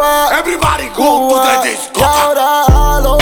Everybody go, to the disco.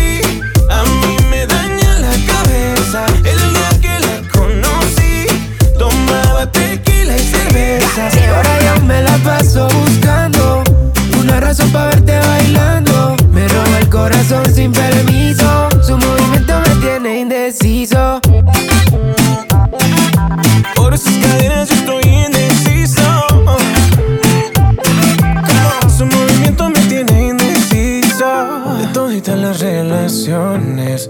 cerveza. Y ahora yo me la paso buscando una razón para verte bailando. Me roba el corazón sin permiso. Su movimiento me tiene indeciso. Por esas cadenas yo estoy indeciso. Su movimiento me tiene indeciso. De toditas las relaciones,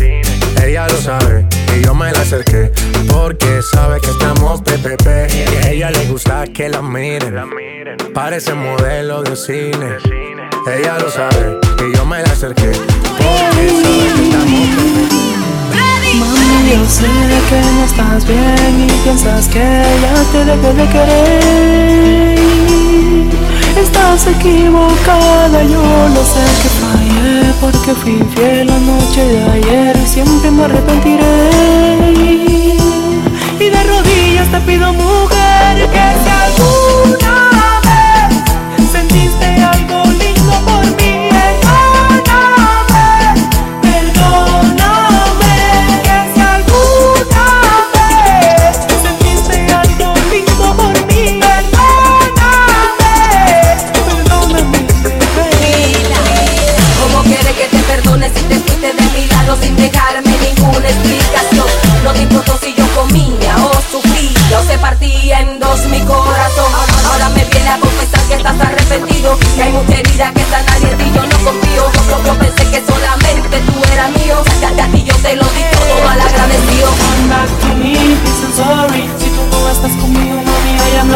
Ella lo sabe y yo me la acerqué porque sabe que estamos PPP. Y a ella le gusta que la miren. Parece modelo de cine. Ella lo sabe y yo me la acerqué porque sabe que estamos. Mami, yo sé que no estás bien y piensas que ya te dejé de querer. Estás equivocada, yo lo sé que porque fui infiel la noche de ayer siempre me arrepentiré. Y de rodillas te pido, mujer, que sin dejarme ninguna explicación? No te importó si yo comía o sufría o se partía en dos mi corazón. Ahora me viene a confesar que estás arrepentido, que hay mucha herida que está nadie en ti yo no confío. Yo propio pensé que solamente tú eras mío, ya a ti yo te lo di todo mal agradecido. Come back to me, I'm sorry Si tú no estás conmigo, mami, I am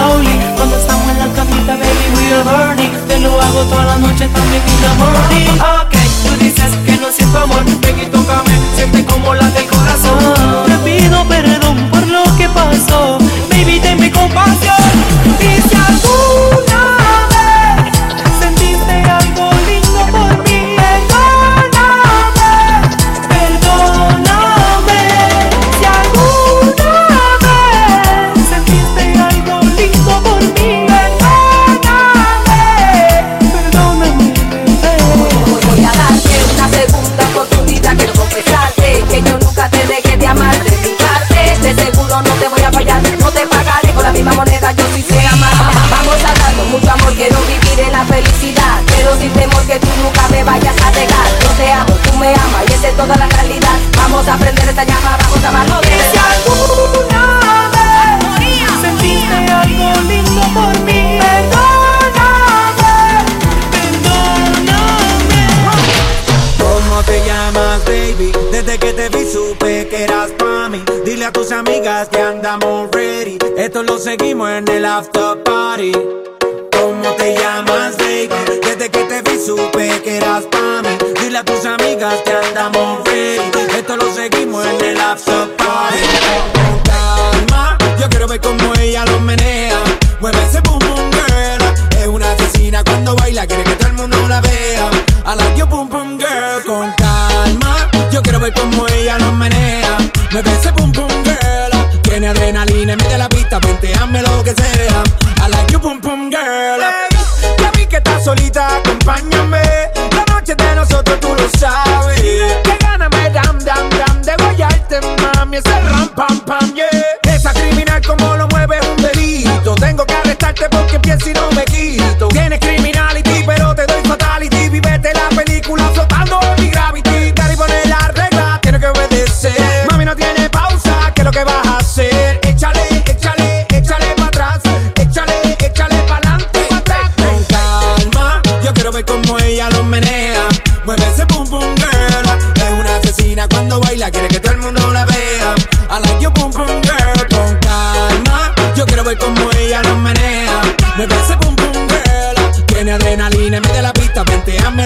le mete la pista, venteame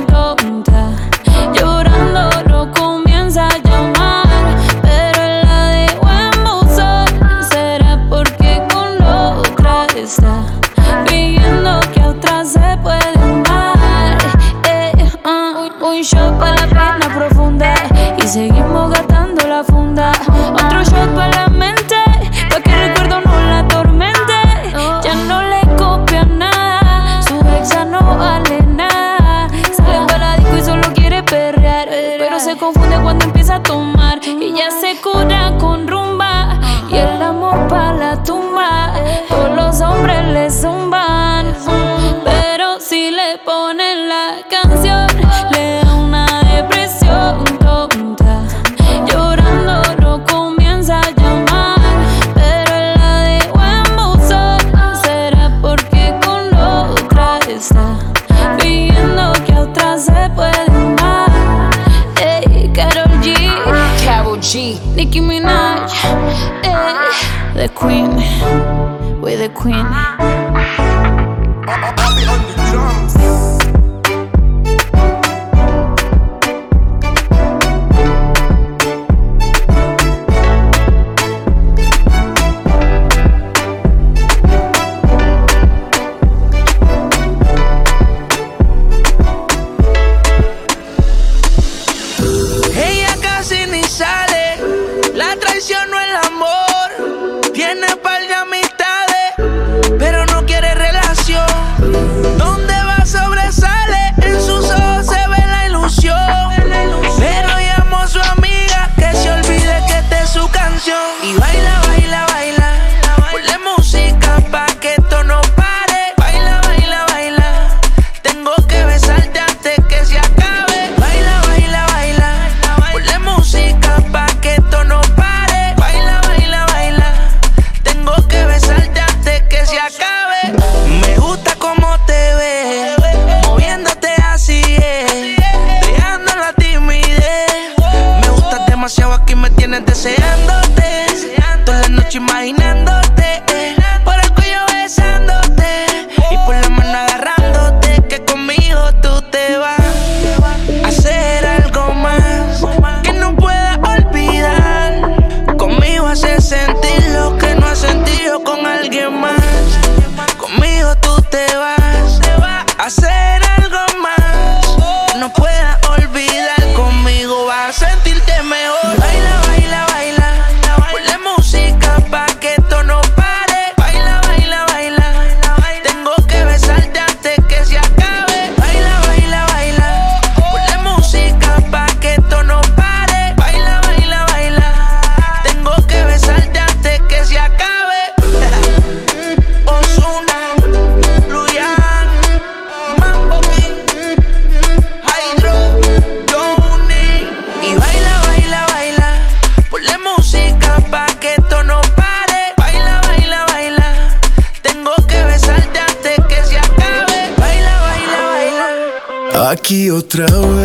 outra hora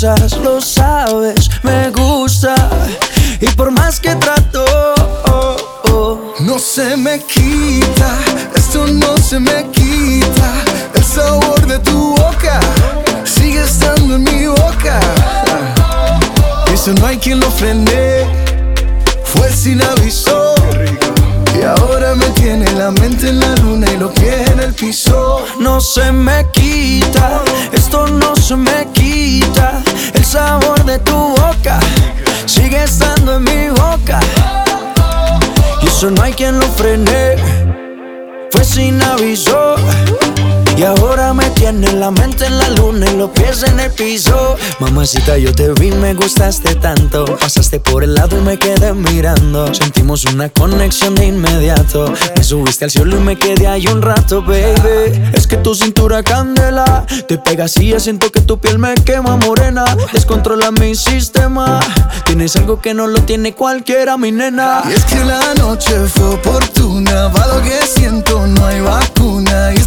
cosas Mamacita, yo te vi, me gustaste tanto. Pasaste por el lado y me quedé mirando. Sentimos una conexión de inmediato. Me subiste al cielo y me quedé ahí un rato, baby. Es que tu cintura candela. Te pegas y ya siento que tu piel me quema morena. Descontrola mi sistema. Tienes algo que no lo tiene cualquiera, mi nena. Y es que la noche fue oportuna. Va lo que siento, no hay vacuna. Y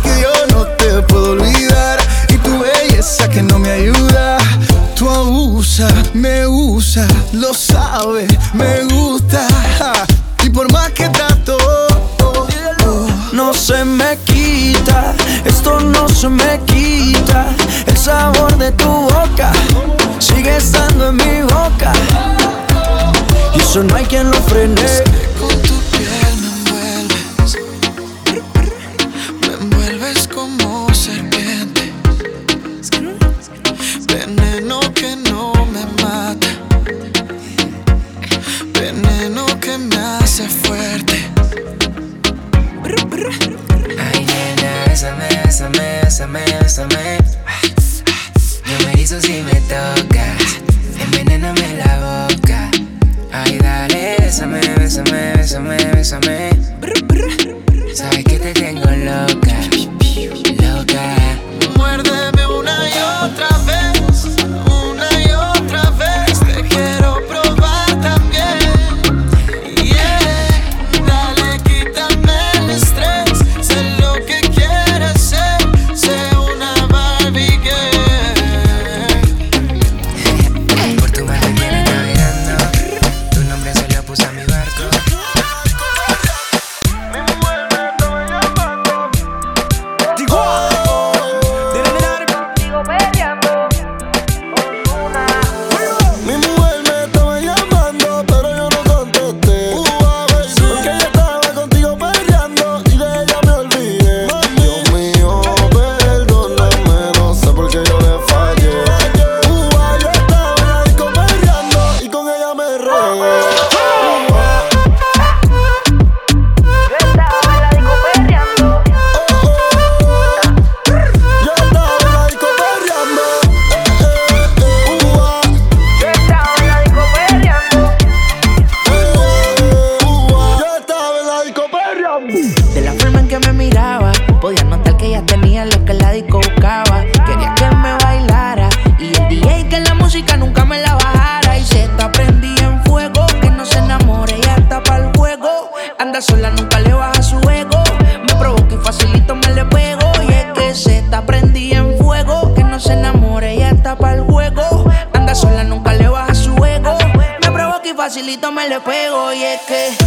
oye que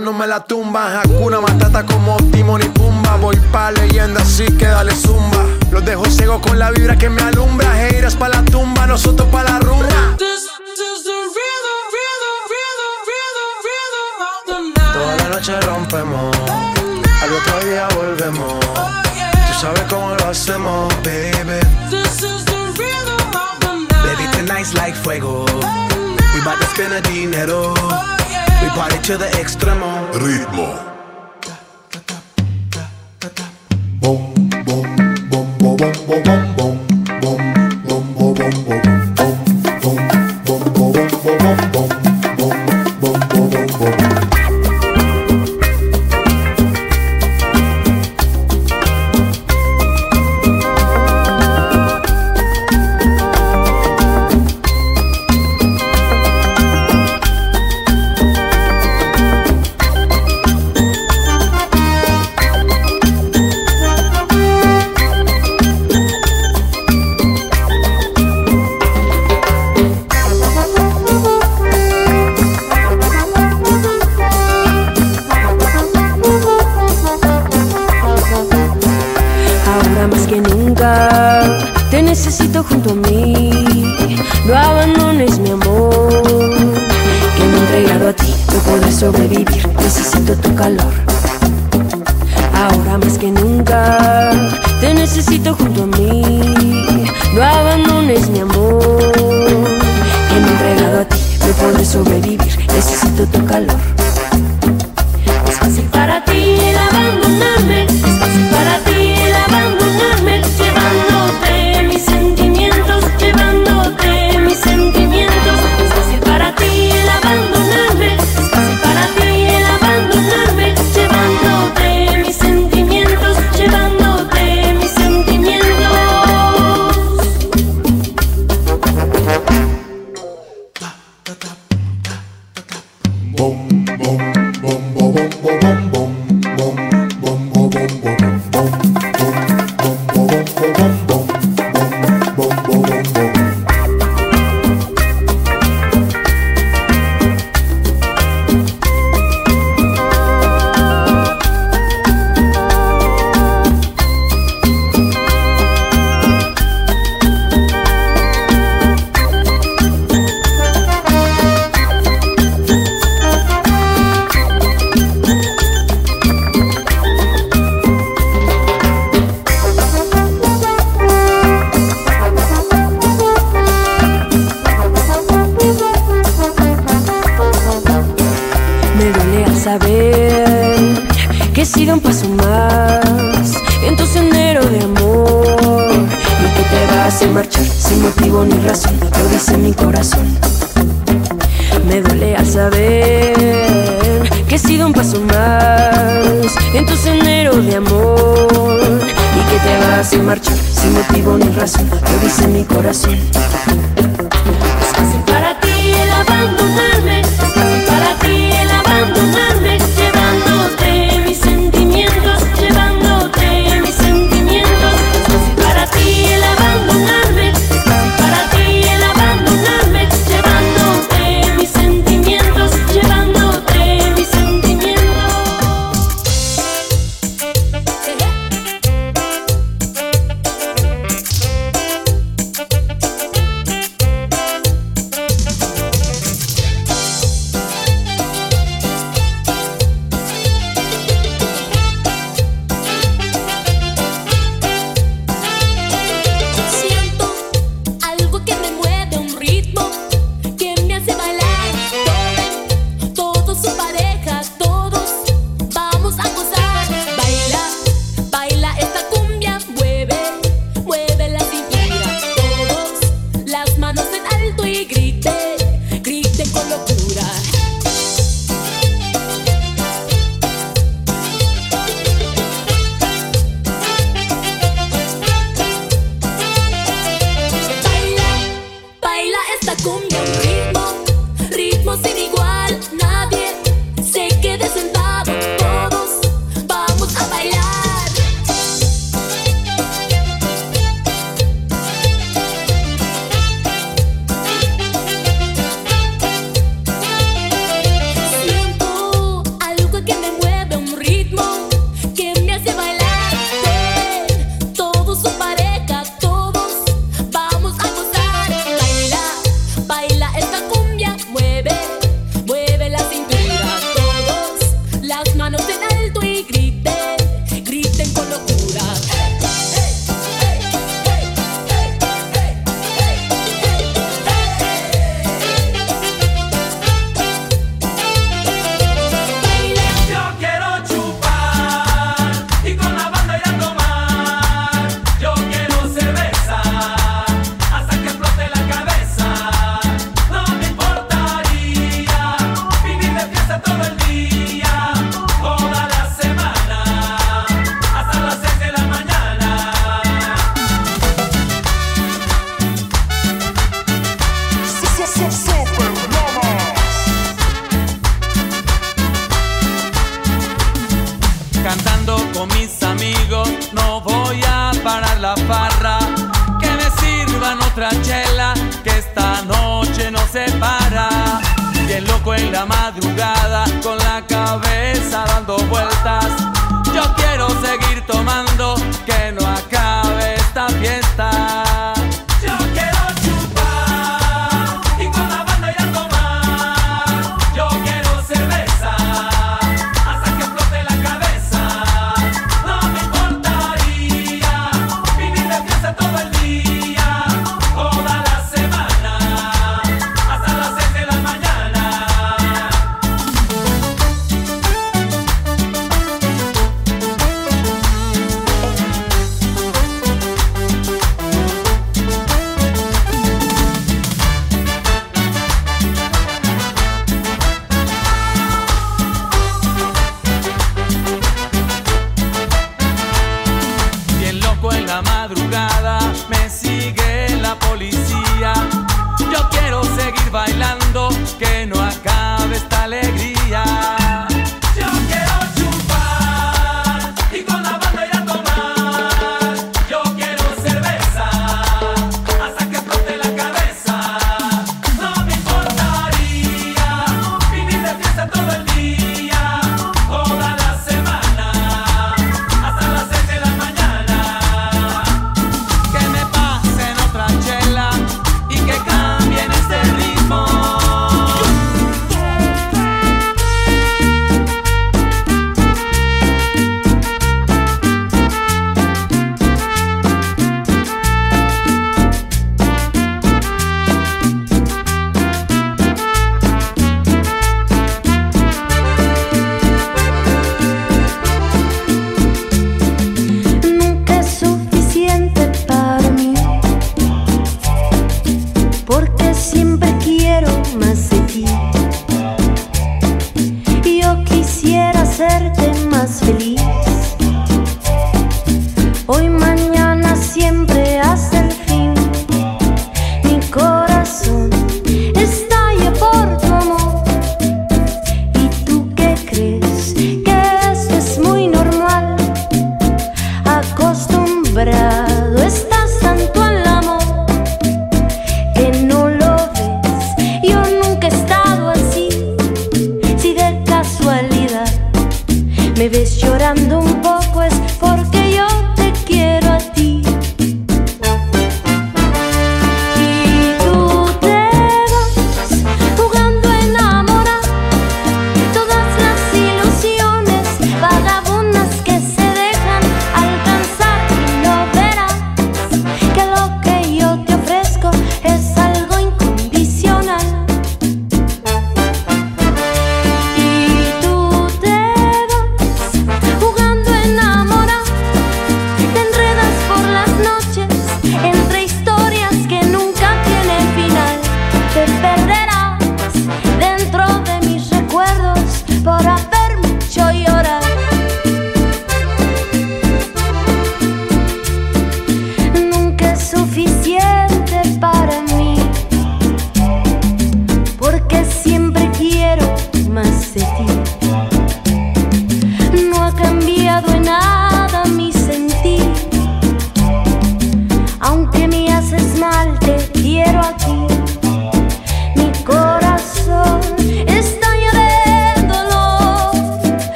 no me la tumba. amor y que te vas a marchar sin motivo ni razón, lo dice mi corazón. Es fácil para ti el abandonarme, es fácil para ti el abandonarme.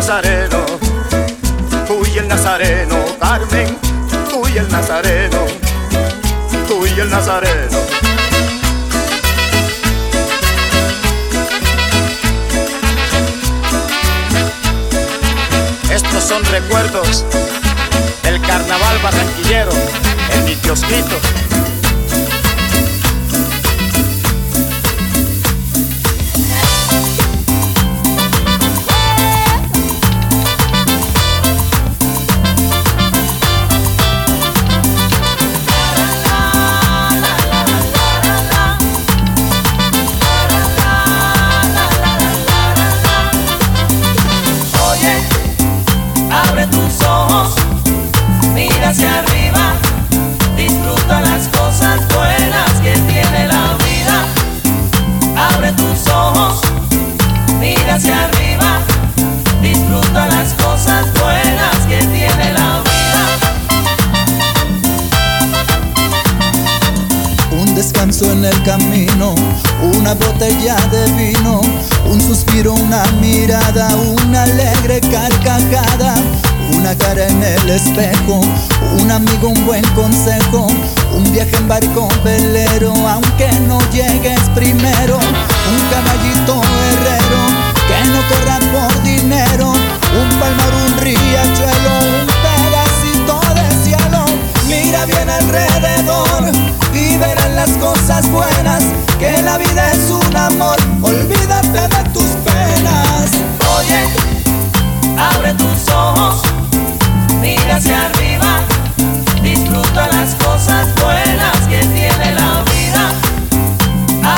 Nazareno, tú y el Nazareno, Carmen, tú y el Nazareno, tú y el Nazareno. Estos son recuerdos del carnaval barranquillero en mi kiosquito de vino, un suspiro, una mirada, una alegre carcajada, una cara en el espejo, un amigo, un buen consejo, un viaje en barco velero, aunque no llegues primero, un caballito herrero que no corra por dinero, un palmar, un riachuelo Mira bien alrededor y verás las cosas buenas, que la vida es un amor, olvídate de tus penas. Oye, abre tus ojos, mira hacia arriba, disfruta las cosas buenas que tiene la vida.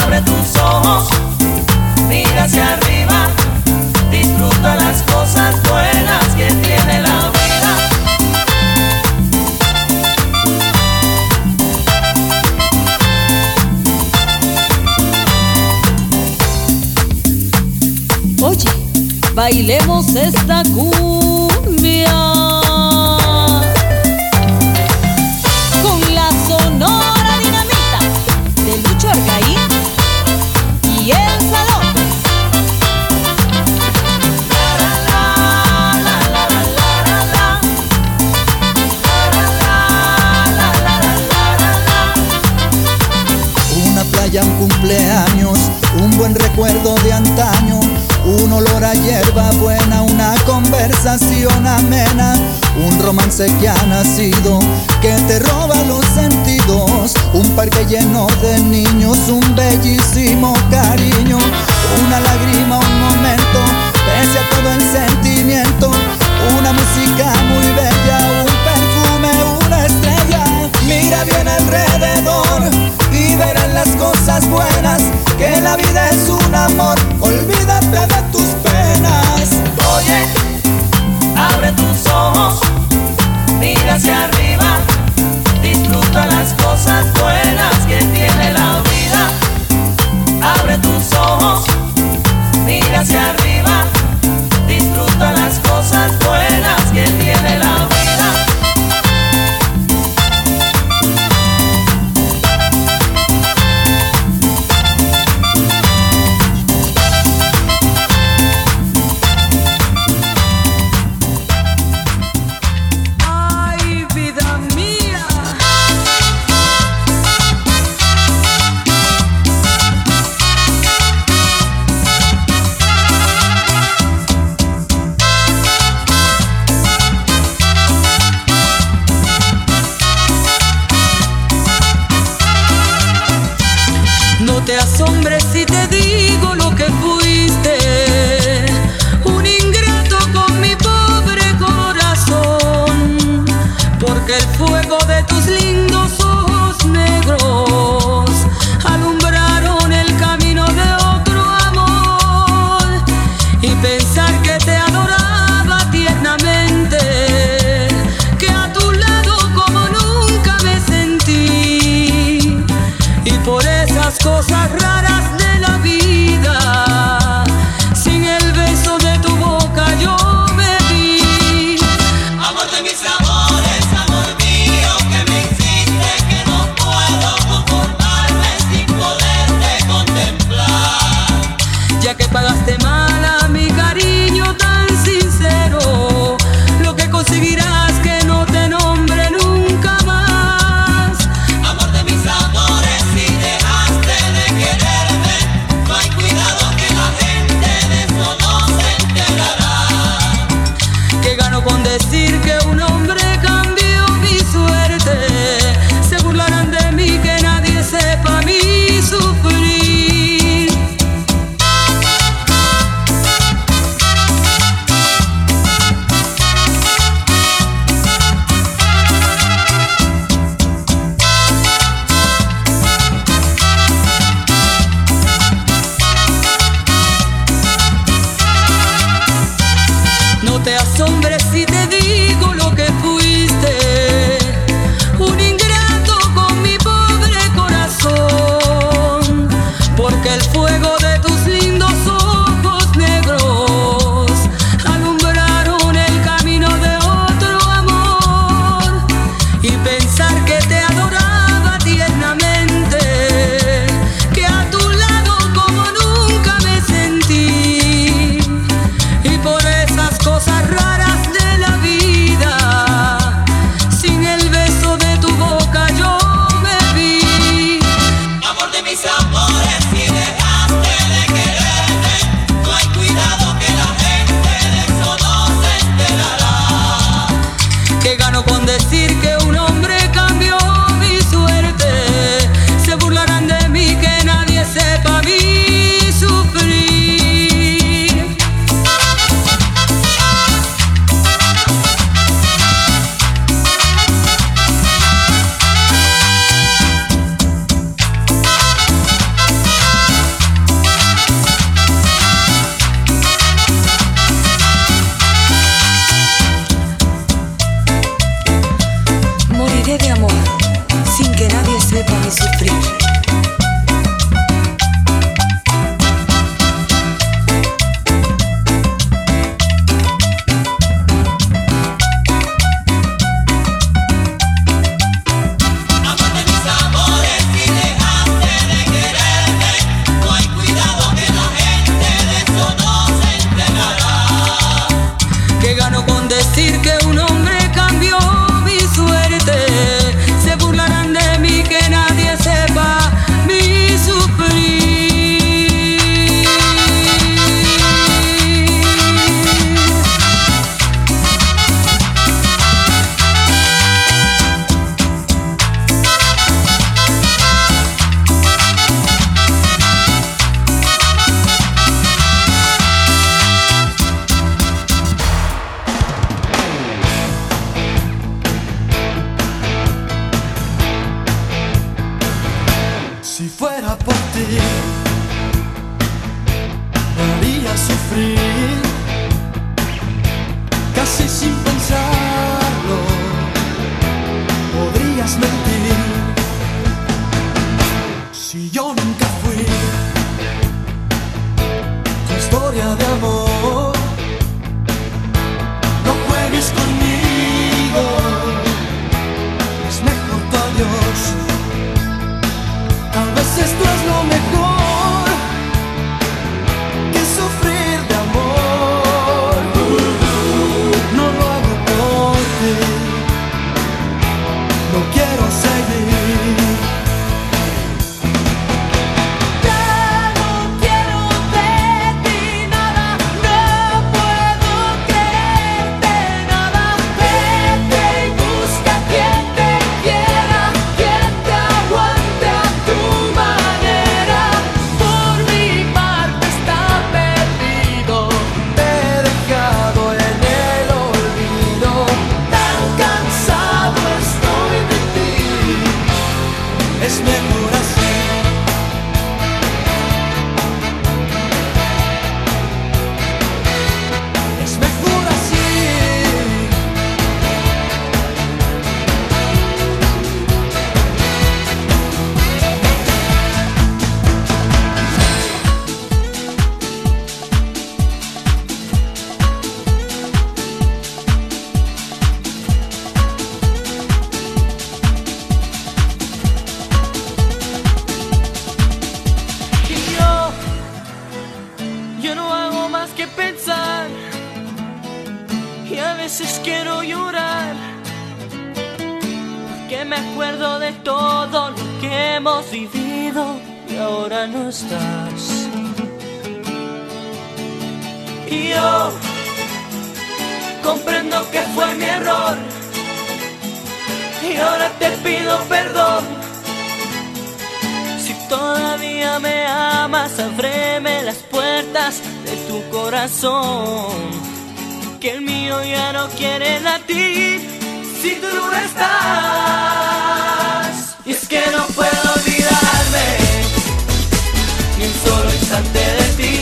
Abre tus ojos, mira hacia arriba, disfruta las cosas buenas que tiene la vida. bailemos esta cumbia. veces quiero llorar, porque me acuerdo de todo lo que hemos vivido y ahora no estás. Y yo comprendo que fue mi error, y ahora te pido perdón. Si todavía me amas, ábreme las puertas de tu corazón. Que el mío ya no quiere latir si tú no estás. Y es que no puedo olvidarme ni un solo instante de ti.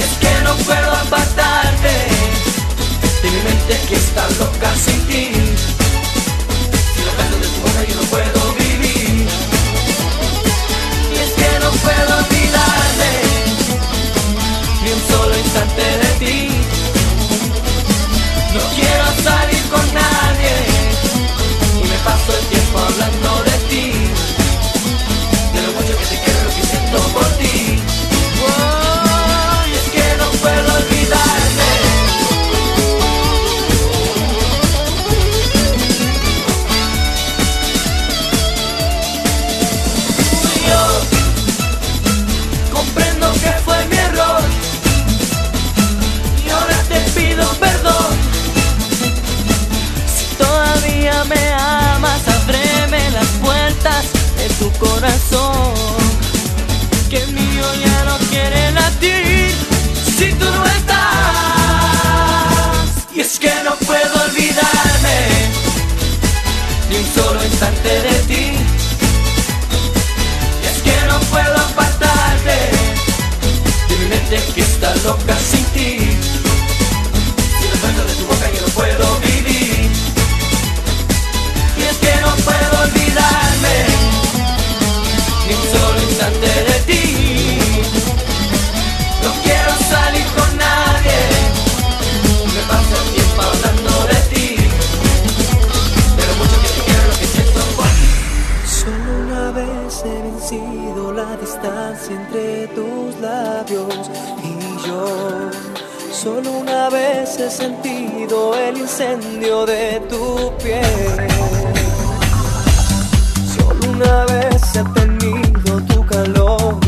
Es que no puedo apartarte de mi mente que está loca sin ti. Si lo beso de tu boca yo no puedo vivir. Y es que no puedo olvidarme ni un solo instante de ti. El tiempo hablando tu corazón. Que el mío ya no quiere latir si tú no estás. Y es que no puedo olvidarme ni un solo instante de ti. Y es que no puedo apartarte de mi mente que está loca sin ti. Entre tus labios y yo. Solo una vez he sentido el incendio de tu piel. Solo una vez he tenido tu calor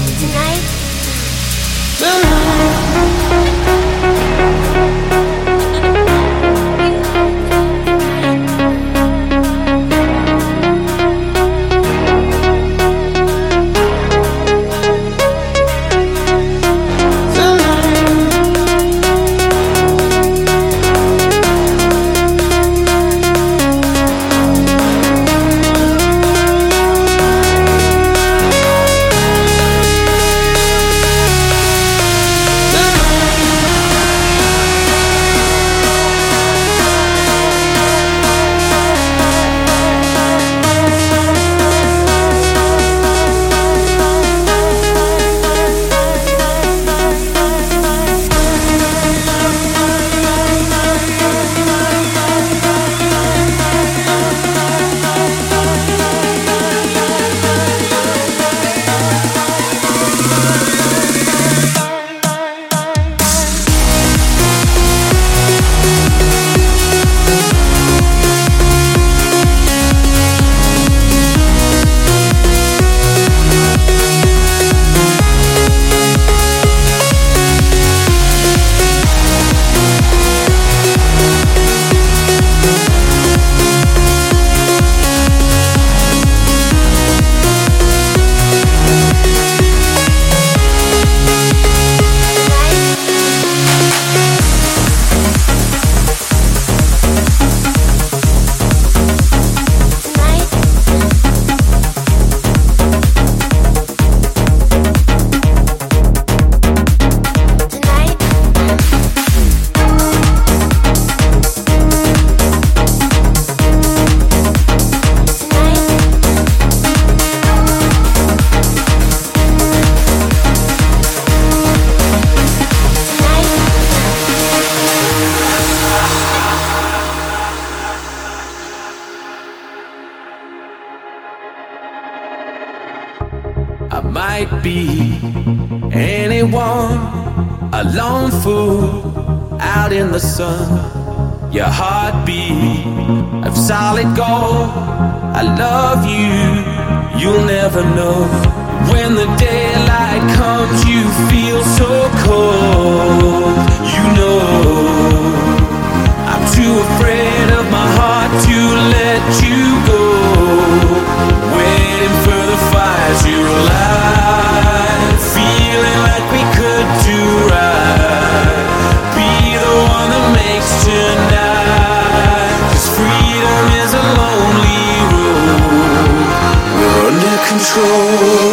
Control.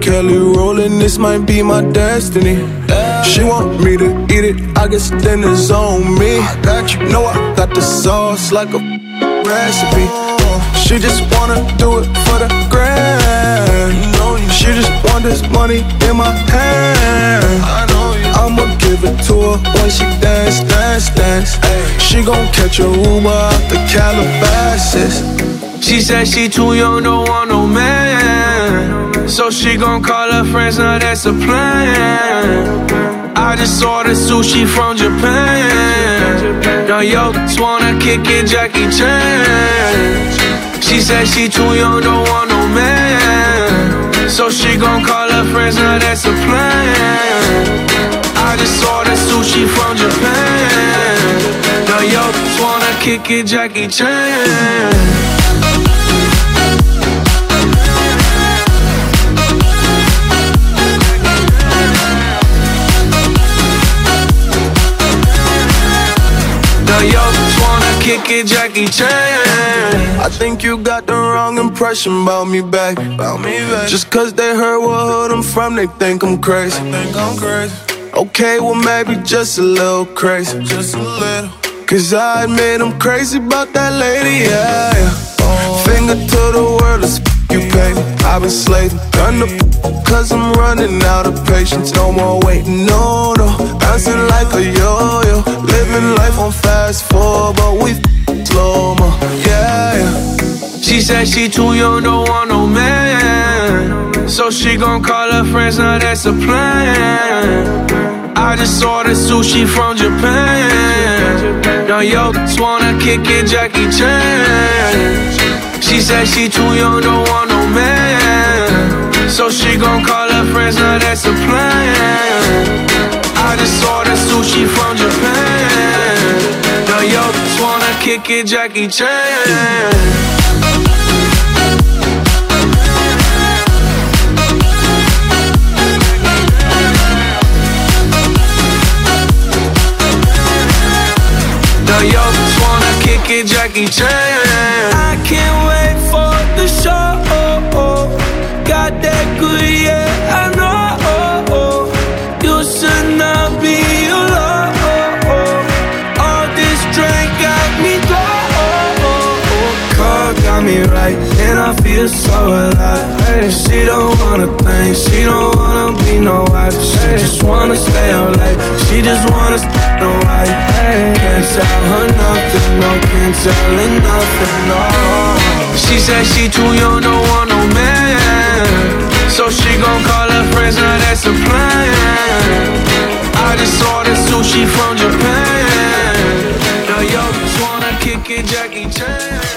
Kelly rollin', this might be my destiny. She want me to eat it, I guess then it's on me. Got you, know I got the sauce like a recipe. Uh, she just wanna do it for the grand. She just want this money in my hand. I'ma give it to her when she dance, dance, dance. She gon' catch a Uber out the Calabasas. She said she too young, don't want no man. So she gon' call her friends, now that's a plan. I just ordered sushi from Japan. Now yo, wanna kick it, Jackie Chan. She said she too young, don't want no man. So she gon' call her friends, now that's a plan. I just ordered sushi from Japan. Now yo, wanna kick it, Jackie Chan. Yo, just wanna kick it, Jackie Chan. I think you got the wrong impression about me back. About me back. Just cause they heard what hood I'm from, they think I'm crazy. think I'm crazy. Okay, well maybe just a little crazy. Just a little. Cause I admit I'm crazy about that lady, yeah. yeah. Finger to the world, let's you pay. I've been slaving, done the cause I'm running out of patience. No more waiting, no, no. Bouncing like a yo-yo. Living life on fast forward, but we slow mo, yeah, yeah. She said she too young, don't want no man. So she gon' call her friends, now that's a plan. I just ordered sushi from Japan. Now yo, just wanna kick it, Jackie Chan. She said she too young, don't want no man. So she gon' call her friends, now that's a plan. Just ordered sushi from Japan. Now yo, just wanna kick it, Jackie Chan. Now yo, just wanna kick it, Jackie Chan. I can't wait for the show. Got that good, yeah, I know. Feel so alive. Hey, she don't wanna think, she don't wanna be no wife. She just wanna stay up late, she just wanna stay no wife. Hey, can't tell her nothing, no, can't tell her nothing, no. She said she too young, don't want no man. So she gon' call her friends, now that's a plan. I just ordered sushi from Japan. Now yo, just wanna kick it, Jackie Chan.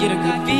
Get a good feeling.